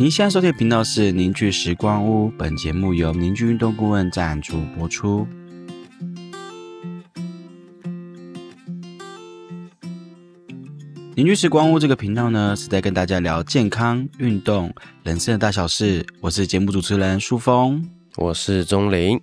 您现在收听的频道是凝聚时光屋，本节目由凝聚运动顾问赞助播出。凝聚时光屋这个频道呢，是在跟大家聊健康、运动、人生的大小事。我是节目主持人舒峰，我是钟林。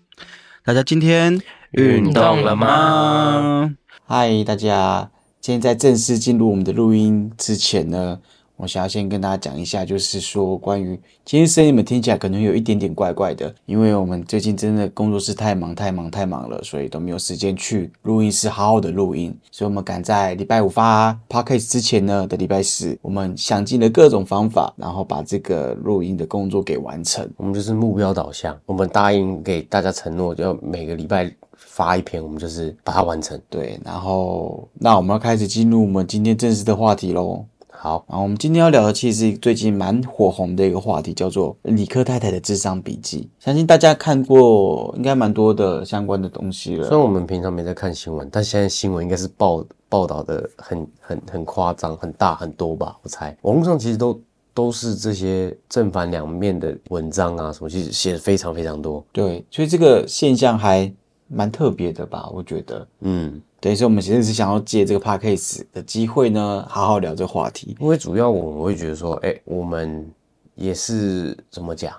大家今天运动了吗？嗨，大家！今天在正式进入我们的录音之前呢，我想要先跟大家讲一下，就是说关于今天声音，你们听起来可能有一点点怪怪的，因为我们最近真的工作室太忙太忙太忙了，所以都没有时间去录音室好好的录音，所以我们赶在礼拜五发 podcast 之前呢的礼拜四，我们想尽了各种方法，然后把这个录音的工作给完成。我们就是目标导向，我们答应给大家承诺，要每个礼拜发一篇，我们就是把它完成。对，然后那我们要开始进入我们今天正式的话题喽。好，啊我们今天要聊的其实是最近蛮火红的一个话题，叫做理科太太的智商笔记。相信大家看过，应该蛮多的相关的东西了。虽然我们平常没在看新闻，但现在新闻应该是报报道的很很很夸张、很大很多吧？我猜网络上其实都都是这些正反两面的文章啊，什么其实写的非常非常多。对，所以这个现象还蛮特别的吧？我觉得，嗯，对，所以我们其实是想要借这个 podcast 的机会呢，好好聊这个话题。因为主要我们会觉得说，哎、我们也是怎么讲？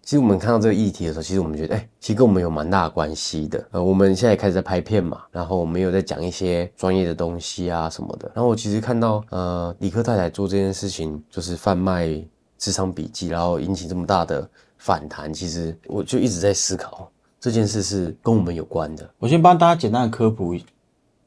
其实我们看到这个议题的时候，其实我们觉得，哎、其实跟我们有蛮大的关系的。呃，我们现在也开始在拍片嘛，然后我们有在讲一些专业的东西啊什么的。然后我其实看到，呃，理科太太做这件事情，就是贩卖智商笔记，然后引起这么大的反弹，其实我就一直在思考这件事是跟我们有关的。我先帮大家简单的科普，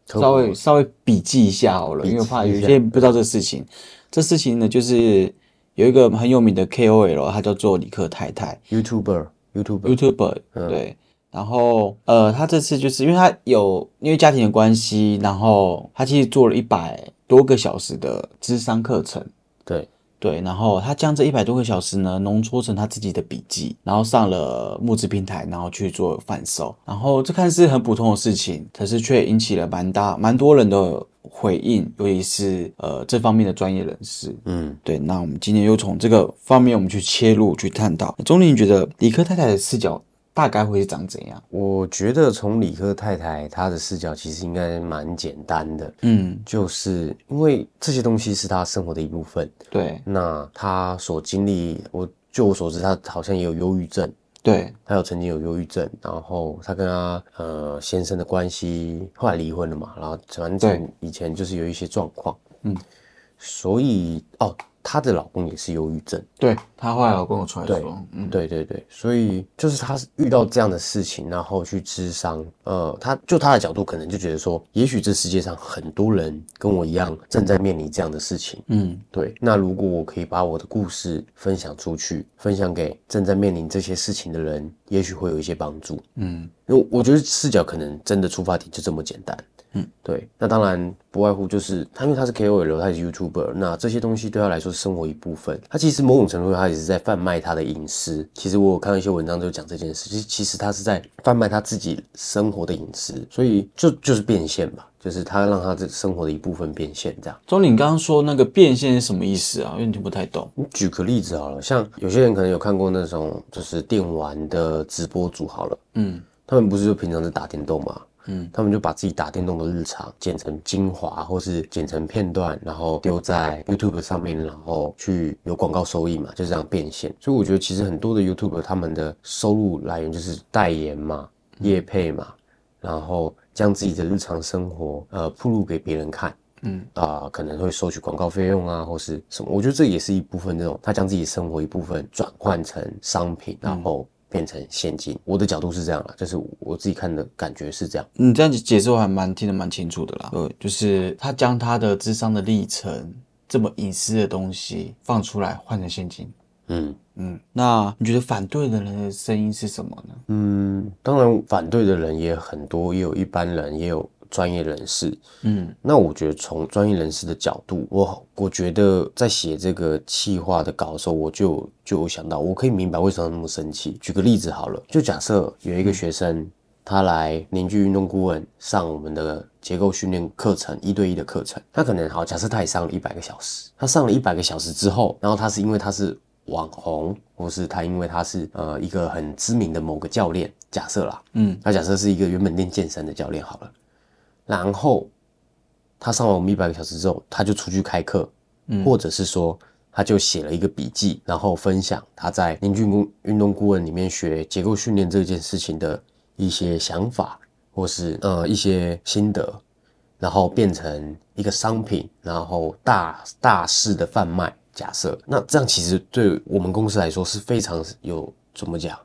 科普稍微稍微笔记一下好了，因为我怕有些人不知道这事情。这事情呢，就是有一个很有名的 KOL，他叫做李克太太。YouTuber YouTuber YouTuber，、嗯对。然后，呃，他这次就是因为他有因为家庭的关系，然后他其实做了一百多个小时的智商课程，对，然后他将这一百多个小时呢浓缩成他自己的笔记，然后上了募资平台，然后去做贩售。然后这看似很普通的事情，可是却引起了蛮大蛮多人的回应，尤其是呃这方面的专业人士。嗯。对，那我们今天又从这个方面我们去切入去探讨。钟林觉得理科太太的视角大概会是长怎样？我觉得从理科太太她的视角其实应该蛮简单的，嗯，就是因为这些东西是她生活的一部分。对。那她所经历，我就我所知，她好像也有忧郁症，对。她有曾经有忧郁症，然后她跟她呃先生的关系后来离婚了嘛，然后反对。正以前就是有一些状况，嗯，所以哦，她的老公也是忧郁症。对，她后来有跟我出来对说，嗯，对对对，所以就是他遇到这样的事情，然后去智商，呃，他就他的角度可能就觉得说，也许这世界上很多人跟我一样正在面临这样的事情，嗯，对，那如果我可以把我的故事分享出去，分享给正在面临这些事情的人，也许会有一些帮助，嗯，因为我觉得视角可能真的出发点就这么简单。嗯，对，那当然不外乎就是他，因为他是 KOL，他也是 YouTuber，那这些东西对他来说是生活一部分。他其实某种程度上他也是在贩卖他的隐私。其实我有看到一些文章就讲这件事，其实其实他是在贩卖他自己生活的隐私，所以就就是变现吧，就是他让他这生活的一部分变现这样。钟林刚刚说那个变现是什么意思啊？有点听不太懂。你举个例子好了，像有些人可能有看过那种就是电玩的直播主好了，嗯他们不是就平常在打电动嘛？嗯，他们就把自己打电动的日常剪成精华，或是剪成片段，然后丢在 YouTube 上面，然后去有广告收益嘛，就这样变现。所以我觉得其实很多的 YouTuber 他们的收入来源就是代言嘛、业配嘛，然后将自己的日常生活呃铺露给别人看。嗯啊、可能会收取广告费用啊，或是什么？我觉得这也是一部分那种他将自己生活一部分转换成商品，然后变成现金。我的角度是这样了，就是我自己看的感觉是这样。你这样解释我还蛮听得蛮清楚的啦。对，就是他将他的智商的历程这么隐私的东西放出来换成现金。嗯嗯，那你觉得反对的人的声音是什么呢？嗯，当然反对的人也很多，也有一般人，也有专业人士。嗯那我觉得从专业人士的角度，我我觉得在写这个企划的稿的时候，我就就有想到，我可以明白为什么那么生气。举个例子好了，就假设有一个学生他来凝聚运动顾问上我们的结构训练课程，一对一的课程。他可能好，假设他也上了一百个小时，他上了一百个小时之后，然后他是因为他是网红，或是他因为他是呃一个很知名的某个教练，假设啦，嗯，他假设是一个原本练健身的教练好了，然后他上完我们一百个小时之后，他就出去开课，或者是说他就写了一个笔记，然后分享他在凝聚运运动顾问里面学结构训练这件事情的一些想法，或是呃一些心得，然后变成一个商品，然后大大肆的贩卖。假设那这样其实对我们公司来说是非常有怎么讲？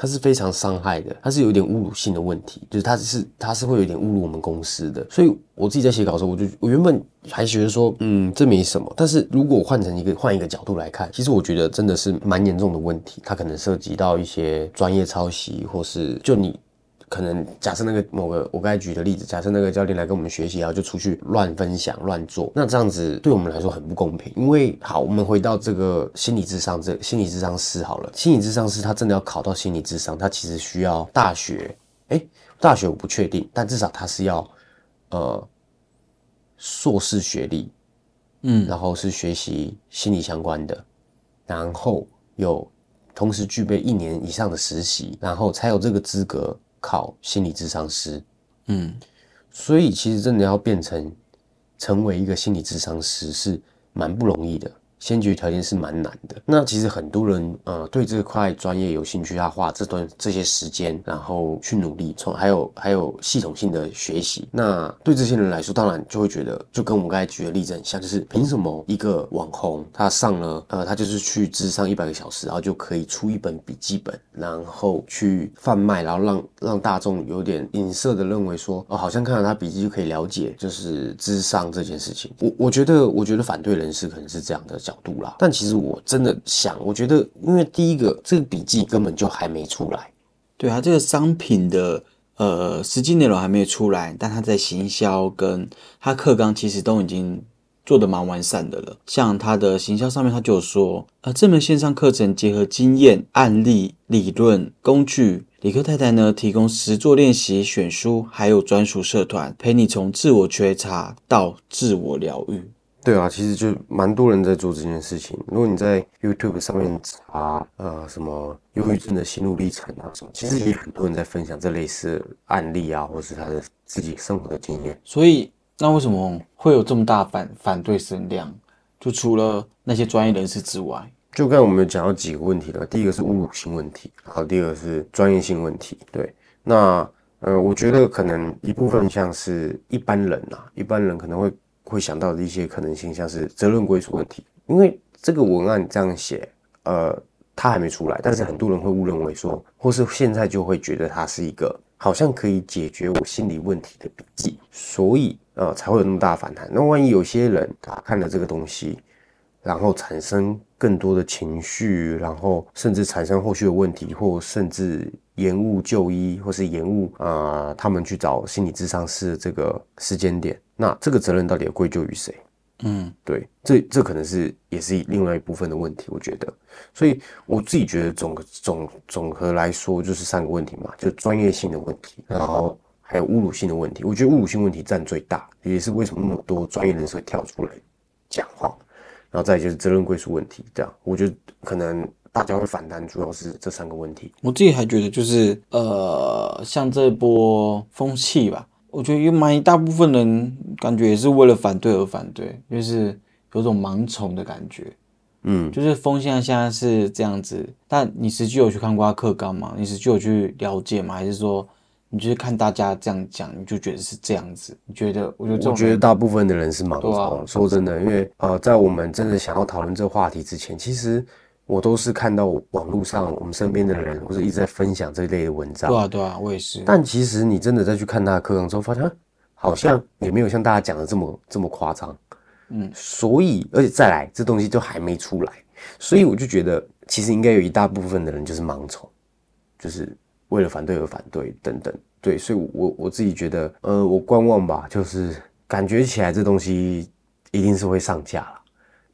它是非常伤害的，它是有点侮辱性的问题，就是它是它是会有点侮辱我们公司的。所以我自己在写稿的时候，我就我原本还觉得说，嗯，这没什么。但是如果换成一个换一个角度来看，其实我觉得真的是蛮严重的问题。它可能涉及到一些专业抄袭，或是就你。可能假设那个某个我刚才举的例子，假设那个教练来跟我们学习，然后就出去乱分享、乱做，那这样子对我们来说很不公平。因为好，我们回到这个心理智商，这心理智商师好了，心理智商师他真的要考到心理智商，他其实需要大学，哎，大学我不确定，但至少他是要呃硕士学历，嗯，然后是学习心理相关的，然后有同时具备一年以上的实习，然后才有这个资格。考心理智商师，嗯，所以其实真的要变成成为一个心理智商师是蛮不容易的。先决条件是蛮难的。那其实很多人呃对这块专业有兴趣，他花这段这些时间，然后去努力，从还有还有系统性的学习。那对这些人来说，当然就会觉得，就跟我们刚才举的例子很像，就是凭什么一个网红他上了呃他就是去智商一百个小时，然后就可以出一本笔记本，然后去贩卖，然后让让大众有点隐射的认为说，哦好像看到他笔记就可以了解就是智商这件事情。我我觉得我觉得反对人士可能是这样的。角度啦，但其实我真的想，我觉得，因为第一个，这个笔记根本就还没出来，对啊，这个商品的呃实际内容还没有出来，但他在行销跟他课纲其实都已经做的蛮完善的了。像他的行销上面，他就说，呃，这门线上课程结合经验、案例、理论、工具，理科太太呢提供实作练习、选书，还有专属社团，陪你从自我觉察到自我疗愈。对啊，其实就蛮多人在做这件事情。如果你在 YouTube 上面查，呃，什么忧郁症的心路历程啊什么，其实也很多人在分享这类似案例啊，或是他的自己生活的经验。所以，那为什么会有这么大反反对声量？就除了那些专业人士之外，就刚才我们有讲到几个问题了。第一个是侮辱性问题，好，第二个是专业性问题。对，那呃，我觉得可能一部分像是一般人啊，一般人可能会。会想到的一些可能性，像是责任归属问题，因为这个文案这样写，呃，它还没出来，但是很多人会误认为说，或是现在就会觉得它是一个好像可以解决我心理问题的笔记，所以呃才会有那么大反弹。那万一有些人他看了这个东西，然后产生更多的情绪，然后甚至产生后续的问题，或甚至延误就医，或是延误啊他们去找心理咨商师的这个时间点。那这个责任到底要归咎于谁？嗯，对，这这可能是也是另外一部分的问题，我觉得。所以我自己觉得总总总和来说就是三个问题嘛，就专业性的问题，然后还有侮辱性的问题。我觉得侮辱性问题占最大，也是为什么那么多专业人士会跳出来讲话。然后再就是责任归属问题，这样我觉得可能大家会反弹，主要是这三个问题。我自己还觉得就是呃，像这波风气吧。我觉得有蛮一大部分人感觉也是为了反对而反对，就是有种盲从的感觉。嗯，就是风向现在是这样子，但你实际有去看过课纲吗？你实际有去了解吗？还是说你就是看大家这样讲，你就觉得是这样子？你觉得？我觉得，我觉得大部分的人是盲从。说真的，因为呃，在我们真的想要讨论这个话题之前，其实。我都是看到网络上我们身边的人，或者一直在分享这一类的文章。对啊，对啊，我也是。但其实你真的再去看他的课程之后，发现好像也没有像大家讲的这么这么夸张。嗯，所以而且再来，这东西都还没出来，所以我就觉得其实应该有一大部分的人就是盲从，就是为了反对而反对等等。对，所以我我自己觉得，呃，我观望吧，就是感觉起来这东西一定是会上架了，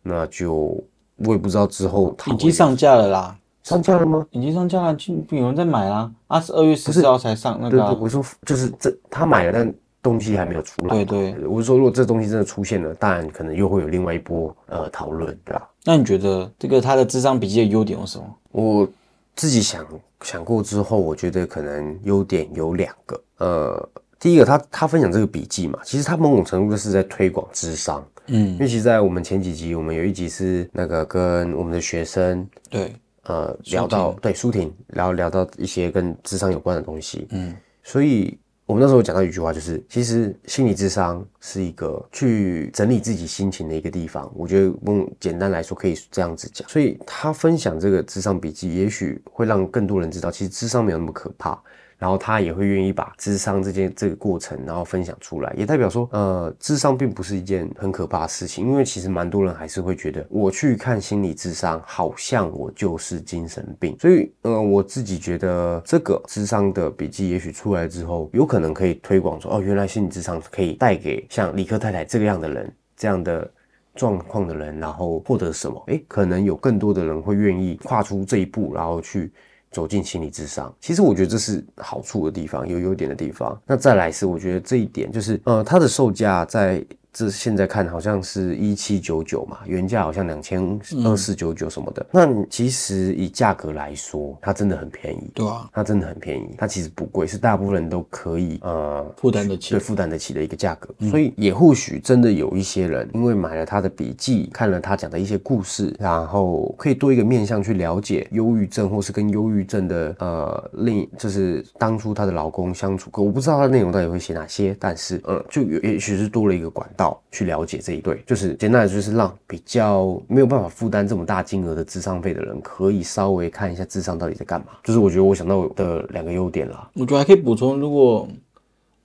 那就。我也不知道之后它已经上架了啦，上架了吗？已经上架了，就有人在买啦。啊，是二月十四号才上那对对，个啊、我说就是这他买了，但东西还没有出来嘛。对对我是说如果这东西真的出现了，当然可能又会有另外一波呃讨论，对吧？那你觉得这个他的智商笔记的优点有什么？我自己想想过之后，我觉得可能优点有两个。呃，第一个，他他分享这个笔记嘛，其实他某种程度的是在推广智商。嗯因，为其实，在我们前几集，我们有一集是那个跟我们的学生对，呃聊到对舒婷聊聊到一些跟智商有关的东西，嗯，所以我们那时候讲到一句话，就是其实心理智商是一个去整理自己心情的一个地方。我觉得用简单来说可以这样子讲。所以他分享这个智商笔记，也许会让更多人知道，其实智商没有那么可怕。然后他也会愿意把智商这件这个过程，然后分享出来，也代表说，呃，智商并不是一件很可怕的事情，因为其实蛮多人还是会觉得，我去看心理智商，好像我就是精神病。所以，呃，我自己觉得这个智商的笔记，也许出来之后，有可能可以推广说，哦，原来心理智商可以带给像理科太太这个样的人，这样的。状况的人，然后获得什么？诶，可能有更多的人会愿意跨出这一步，然后去走进心理智商。其实我觉得这是好处的地方，有优点的地方。那再来是，我觉得这一点就是，呃，它的售价在这现在看好像是一七九九嘛，原价好像两千二四九九什么的。那其实以价格来说，它真的很便宜。对啊，它真的很便宜，它其实不贵，是大部分人都可以呃负担得起对。负担得起的一个价格。所以也或许真的有一些人，因为买了他的笔记，看了他讲的一些故事，然后可以多一个面向去了解忧郁症，或是跟忧郁症的呃另就是当初她的老公相处，可我不知道他的内容到底会写哪些，但是呃就也许是多了一个管道去了解这一对，就是简单来说就是让比较没有办法负担这么大金额的智商费的人，可以稍微看一下智商到底在干嘛。就是我觉得我想到的两个优点啦。我觉得还可以补充，如果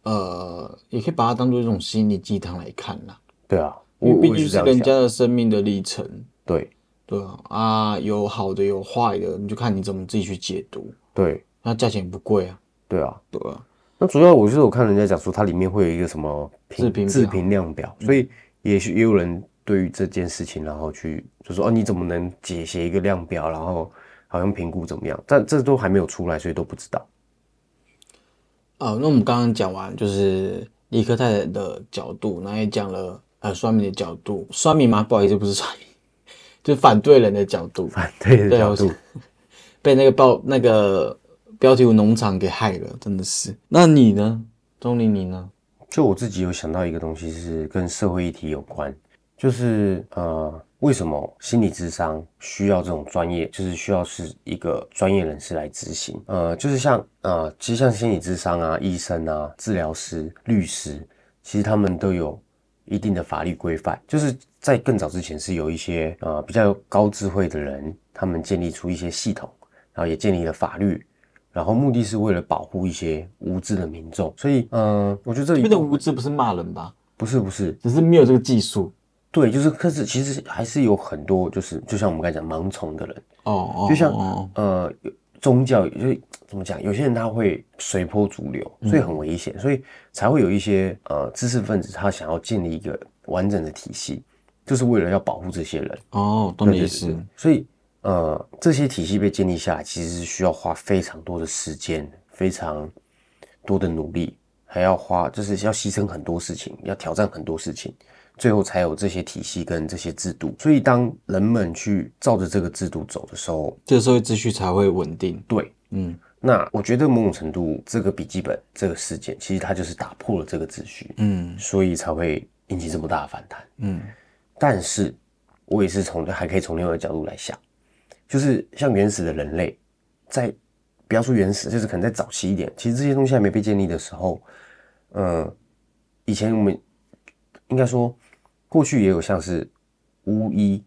呃，也可以把它当做一种心理鸡汤来看啦，对啊，因为毕我我也竟是人。家的生命的历程。对对啊，啊，有好的有坏的，你就看你怎么自己去解读。对那价钱不贵啊，对啊。对啊，那主要我就是我看人家讲说，它里面会有一个什么自评表自评量表，所以也许也有人对于这件事情，然后去就说哦，你怎么能解写一个量表，然后好像评估怎么样？但这都还没有出来，所以都不知道。啊，那我们刚刚讲完就是理科太太的角度，然后也讲了呃酸民的角度，酸民吗？不好意思，不是酸民，就是反对人的角度，反对的角度，被那个报那个标题农场给害了，真的是。那你呢，钟林，你呢？就我自己有想到一个东西是跟社会议题有关，就是呃，为什么心理智商需要这种专业，就是需要是一个专业人士来执行？呃，就是像呃，其实像心理智商啊、医生啊、治疗师、律师，其实他们都有一定的法律规范，就是在更早之前是有一些呃比较高智慧的人，他们建立出一些系统，然后也建立了法律。然后目的是为了保护一些无知的民众，所以，嗯、我觉得这里面的无知不是骂人吧？不是不是，只是没有这个技术。对，就是，可是其实还是有很多，就是就像我们刚才讲盲从的人，哦哦，就像哦呃宗教，就是怎么讲，有些人他会随波逐流，所以很危险，所以才会有一些呃知识分子他想要建立一个完整的体系，就是为了要保护这些人。哦，懂你意思。所以呃，这些体系被建立下来，其实是需要花非常多的时间，非常多的努力，还要花就是要牺牲很多事情，要挑战很多事情，最后才有这些体系跟这些制度。所以当人们去照着这个制度走的时候，这个社会秩序才会稳定。对，嗯，那我觉得某种程度，这个笔记本这个事件，其实它就是打破了这个秩序，嗯所以才会引起这么大的反弹。嗯但是我也是从还可以从另外一个角度来想，就是像原始的人类，在不要说原始，就是可能在早期一点，其实这些东西还没被建立的时候，呃，以前我们应该说过去也有像是巫医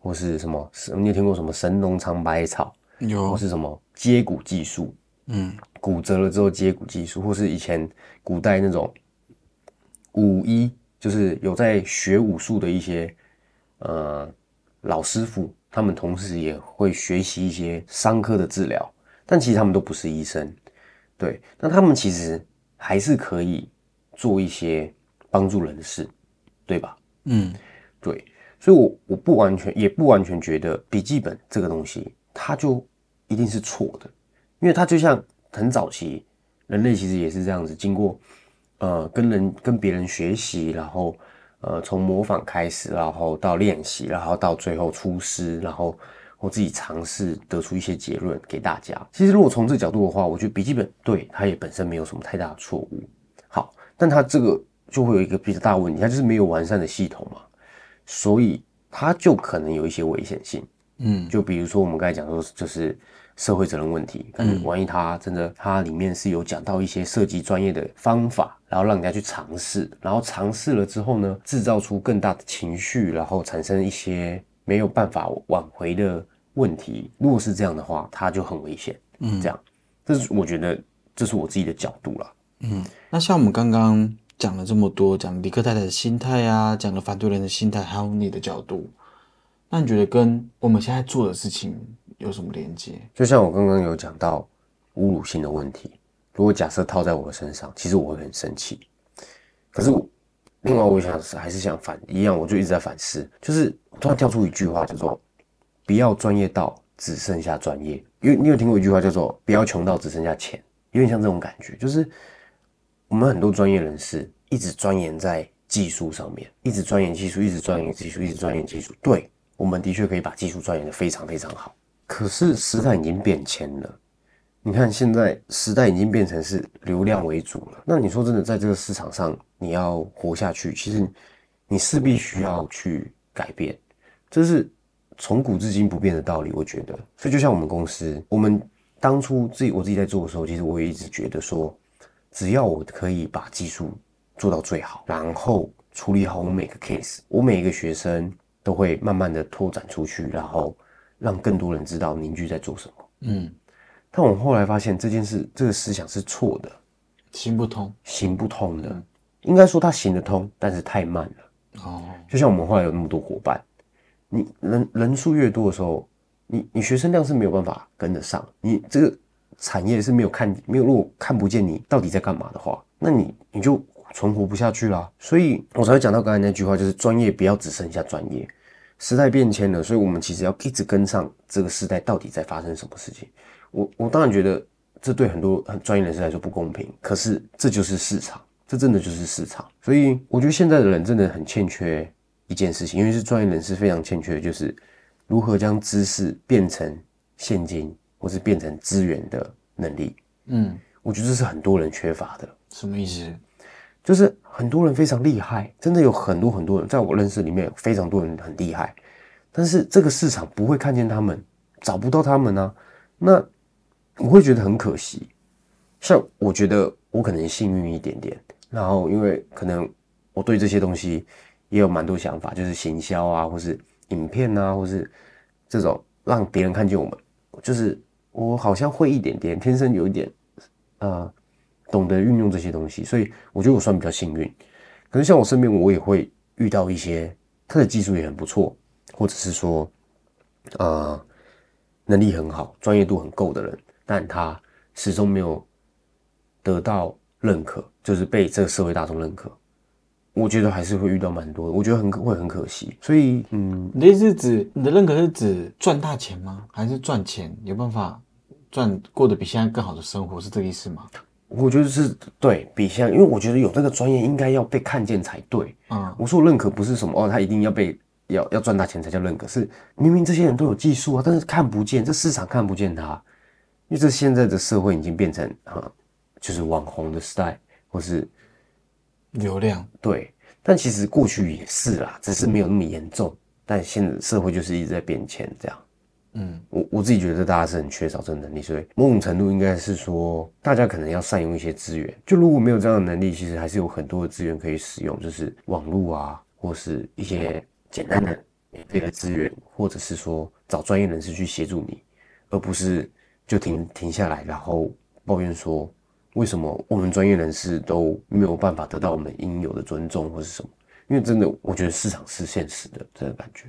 或是什么，你有听过什么神农尝百草，有。或是什么接骨技术，嗯。骨折了之后接骨技术，或是以前古代那种武医，就是有在学武术的一些呃老师傅，他们同时也会学习一些伤科的治疗，但其实他们都不是医生，对，那他们其实还是可以做一些帮助人的事，对吧？嗯。对，所以我我不完全也不完全觉得笔记本这个东西，它就一定是错的，因为它就像很早期人类其实也是这样子，经过呃跟人跟别人学习，然后呃从模仿开始，然后到练习，然后到最后出师，然后我自己尝试得出一些结论给大家。其实如果从这角度的话，我觉得笔记本对它也本身没有什么太大的错误。好，但它这个就会有一个比较大的问题，它就是没有完善的系统嘛，所以它就可能有一些危险性。嗯，就比如说我们刚才讲说，就是社会责任问题，可能万一它真的它里面是有讲到一些涉及专业的方法，然后让人家去尝试，然后尝试了之后呢，制造出更大的情绪，然后产生一些没有办法挽回的问题。如果是这样的话，它就很危险。嗯，这样，这是我觉得这是我自己的角度了。嗯，那像我们刚刚讲了这么多，讲李克太太的心态啊，讲了反对人的心态，还有你的角度，那你觉得跟我们现在做的事情有什么连接？就像我刚刚有讲到侮辱性的问题，如果假设套在我身上，其实我会很生气。可是我另外我想还是想反一样，我就一直在反思，就是突然跳出一句话叫做“不要专业到只剩下专业”，因为你有听过一句话叫做“不要穷到只剩下钱”，有点像这种感觉，就是我们很多专业人士一直钻研在技术上面，一直钻研技术，一直钻研技术，一直钻研技术。对，我们的确可以把技术钻研的非常非常好。可是时代已经变迁了，你看现在时代已经变成是流量为主了。那你说真的，在这个市场上你要活下去，其实你势必需要去改变，这是从古至今不变的道理。我觉得，所以就像我们公司，我们当初自己我自己在做的时候，其实我也一直觉得说，只要我可以把技术做到最好，然后处理好我每个 case，我每一个学生都会慢慢的拓展出去，然后让更多人知道凝聚在做什么。嗯，但我后来发现这件事，这个思想是错的，行不通行不通的。应该说它行得通，但是太慢了。哦，就像我们后来有那么多伙伴，你人人数越多的时候，你你学生量是没有办法跟得上，你这个产业是没有看没有如果看不见你到底在干嘛的话，那你你就存活不下去啦。所以我才会讲到刚才那句话，就是专业不要只剩下专业。时代变迁了，所以我们其实要一直跟上这个时代到底在发生什么事情。我我当然觉得这对很多很专业人士来说不公平，可是这就是市场，这真的就是市场。所以我觉得现在的人真的很欠缺一件事情，因为是专业人士非常欠缺的就是如何将知识变成现金或是变成资源的能力。嗯，我觉得这是很多人缺乏的。什么意思？就是很多人非常厉害，真的有很多很多人，在我认识里面有非常多人很厉害，但是这个市场不会看见他们，找不到他们呢、那我会觉得很可惜。像我觉得我可能幸运一点点，然后因为可能我对这些东西也有蛮多想法，就是行销啊，或是影片啊，或是这种让别人看见我们，就是我好像会一点点，天生有一点呃懂得运用这些东西，所以我觉得我算比较幸运。可是像我身边，我也会遇到一些他的技术也很不错，或者是说呃能力很好、专业度很够的人，但他始终没有得到认可，就是被这个社会大众认可。我觉得还是会遇到蛮多的，我觉得很可会很可惜。所以，嗯，你的意思是指你的认可是指赚大钱吗？还是赚钱有办法赚过得比现在更好的生活？是这个意思吗？我觉得是对比现在，因为我觉得有这个专业应该要被看见才对。嗯我说认可不是什么哦，他一定要被要要赚大钱才叫认可，是明明这些人都有技术啊，但是看不见，这市场看不见他，因为这现在的社会已经变成啊，就是网红的时代，或是流量对，但其实过去也是啦，只是没有那么严重，但现在社会就是一直在变迁这样。嗯，我我自己觉得大家是很缺少这个能力，所以某种程度应该是说，大家可能要善用一些资源。就如果没有这样的能力，其实还是有很多的资源可以使用，就是网络啊，或是一些简单的免费的资源，或者是说找专业人士去协助你，而不是就停停下来，然后抱怨说为什么我们专业人士都没有办法得到我们应有的尊重或是什么？因为真的，我觉得市场是现实的这个感觉。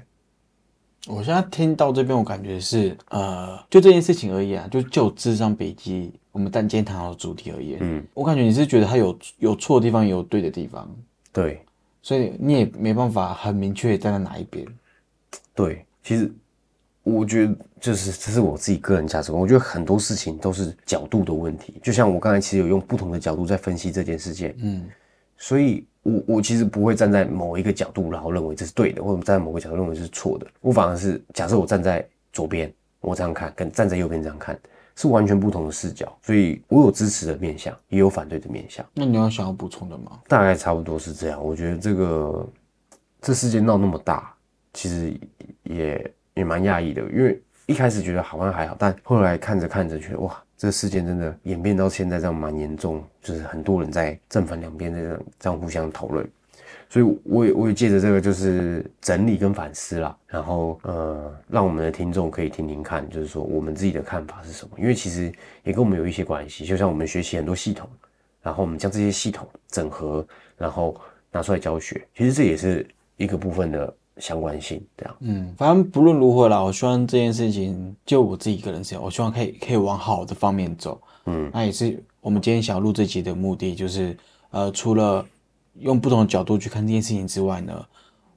我现在听到这边，我感觉是呃，就这件事情而言啊，就就智商笔记，我们但今天谈到的主题而言，嗯，我感觉你是觉得它有有错的地方，也有对的地方，对所以你也没办法很明确站在哪一边。对，其实我觉得就是这是我自己个人价值观，我觉得很多事情都是角度的问题。就像我刚才其实有用不同的角度在分析这件事件，嗯，所以我我其实不会站在某一个角度，然后认为这是对的，或者站在某个角度认为这是错的。我反而是假设我站在左边，我这样看，跟站在右边这样看是完全不同的视角。所以我有支持的面向，也有反对的面向，那你有想要补充的吗？大概差不多是这样。我觉得这个这世界闹那么大，其实也也蛮讶异的，因为一开始觉得好像还好，但后来看着看着觉得哇，这个事件真的演变到现在这样蛮严重，就是很多人在正反两边这样这样互相讨论，所以我也我也借着这个就是整理跟反思啦，然后呃让我们的听众可以听听看，就是说我们自己的看法是什么，因为其实也跟我们有一些关系，就像我们学习很多系统，然后我们将这些系统整合，然后拿出来教学，其实这也是一个部分的相关性，这样。嗯，反正不论如何啦，我希望这件事情就我自己个人是，我希望可以可以往好的方面走。嗯，那也是我们今天想要录这集的目的，就是呃，除了用不同的角度去看这件事情之外呢，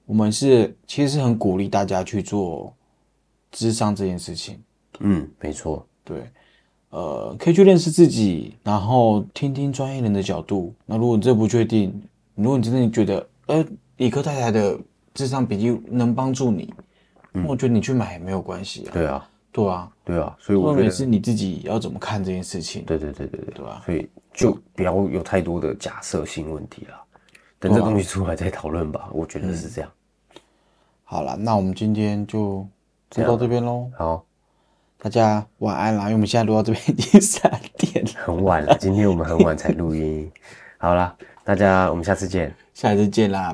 我们是其实是很鼓励大家去做智商这件事情。嗯，没错，对，呃，可以去认识自己，然后听听专业人的角度。那如果你真的不确定，如果你真的觉得，呃，理科太太的智商笔记能帮助你，那我觉得你去买也没有关系啊。对啊，对啊，对啊，所以我重觉得，是你自己要怎么看这件事情。对对对对对对啊所以就不要有太多的假设性问题了，等这东西出来再讨论吧，我觉得是这样。好了，那我们今天就就到这边喽。好，大家晚安啦，因为我们现在录到这边已经三点了，很晚了，今天我们很晚才录音。好啦，大家我们下次见。下次见啦，